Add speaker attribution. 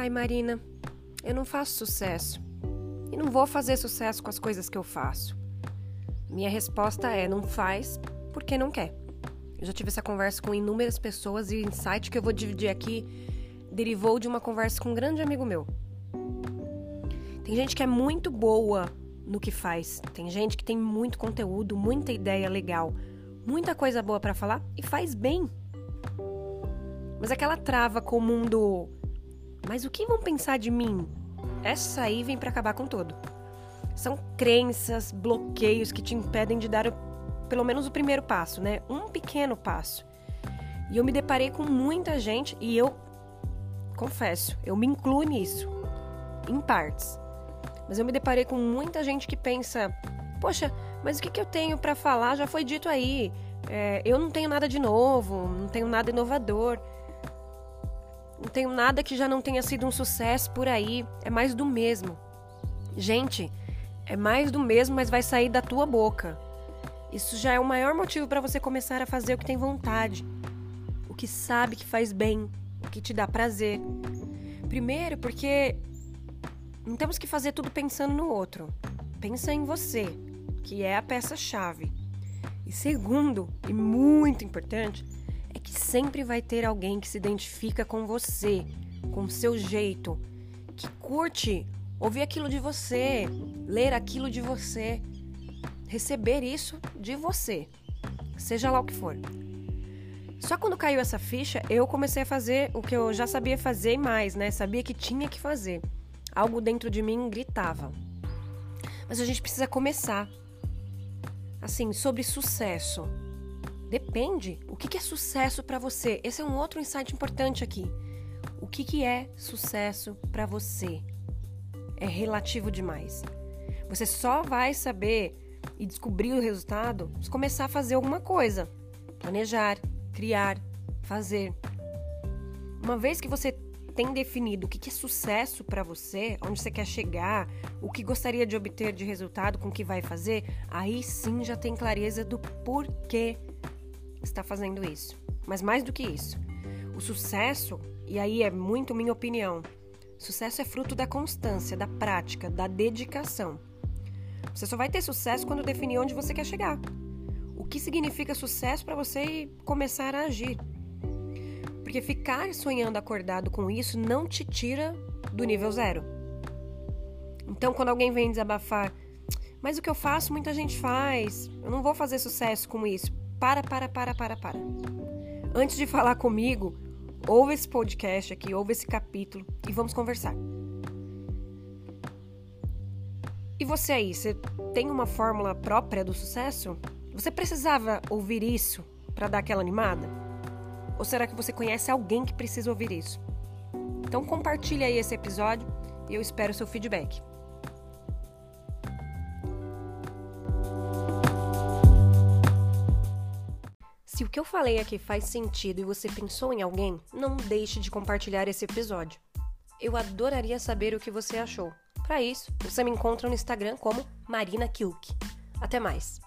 Speaker 1: Ai, Marina, eu não faço sucesso. E não vou fazer sucesso com as coisas que eu faço. Minha resposta é: não faz porque não quer. Eu já tive essa conversa com inúmeras pessoas e o insight que eu vou dividir aqui derivou de uma conversa com um grande amigo meu. Tem gente que é muito boa no que faz, tem gente que tem muito conteúdo, muita ideia legal, muita coisa boa para falar e faz bem. Mas aquela trava comum do mas o que vão pensar de mim? Essa aí vem para acabar com tudo. São crenças, bloqueios que te impedem de dar o, pelo menos o primeiro passo, né? Um pequeno passo. E eu me deparei com muita gente e eu confesso, eu me incluo nisso, em partes. Mas eu me deparei com muita gente que pensa: poxa, mas o que, que eu tenho para falar já foi dito aí. É, eu não tenho nada de novo, não tenho nada inovador. Não tenho nada que já não tenha sido um sucesso por aí. É mais do mesmo. Gente, é mais do mesmo, mas vai sair da tua boca. Isso já é o maior motivo para você começar a fazer o que tem vontade, o que sabe que faz bem, o que te dá prazer. Primeiro, porque não temos que fazer tudo pensando no outro. Pensa em você, que é a peça-chave. E segundo, e muito importante, é que sempre vai ter alguém que se identifica com você, com seu jeito, que curte ouvir aquilo de você, ler aquilo de você, receber isso de você, seja lá o que for. Só quando caiu essa ficha, eu comecei a fazer o que eu já sabia fazer e mais, né? Sabia que tinha que fazer. Algo dentro de mim gritava. Mas a gente precisa começar. Assim, sobre sucesso. Depende. O que é sucesso para você? Esse é um outro insight importante aqui. O que é sucesso para você? É relativo demais. Você só vai saber e descobrir o resultado se começar a fazer alguma coisa. Planejar, criar, fazer. Uma vez que você tem definido o que é sucesso para você, onde você quer chegar, o que gostaria de obter de resultado com o que vai fazer, aí sim já tem clareza do porquê está fazendo isso. Mas mais do que isso, o sucesso, e aí é muito minha opinião, sucesso é fruto da constância, da prática, da dedicação. Você só vai ter sucesso quando definir onde você quer chegar. O que significa sucesso para você começar a agir. Porque ficar sonhando acordado com isso não te tira do nível zero. Então, quando alguém vem desabafar, mas o que eu faço muita gente faz, eu não vou fazer sucesso com isso. Para, para, para, para, para. Antes de falar comigo, ouve esse podcast aqui, ouve esse capítulo e vamos conversar. E você aí, você tem uma fórmula própria do sucesso? Você precisava ouvir isso para dar aquela animada? Ou será que você conhece alguém que precisa ouvir isso? Então compartilhe aí esse episódio e eu espero seu feedback. Se o que eu falei aqui faz sentido e você pensou em alguém, não deixe de compartilhar esse episódio. Eu adoraria saber o que você achou. Para isso, você me encontra no Instagram como Marina Kilk. Até mais!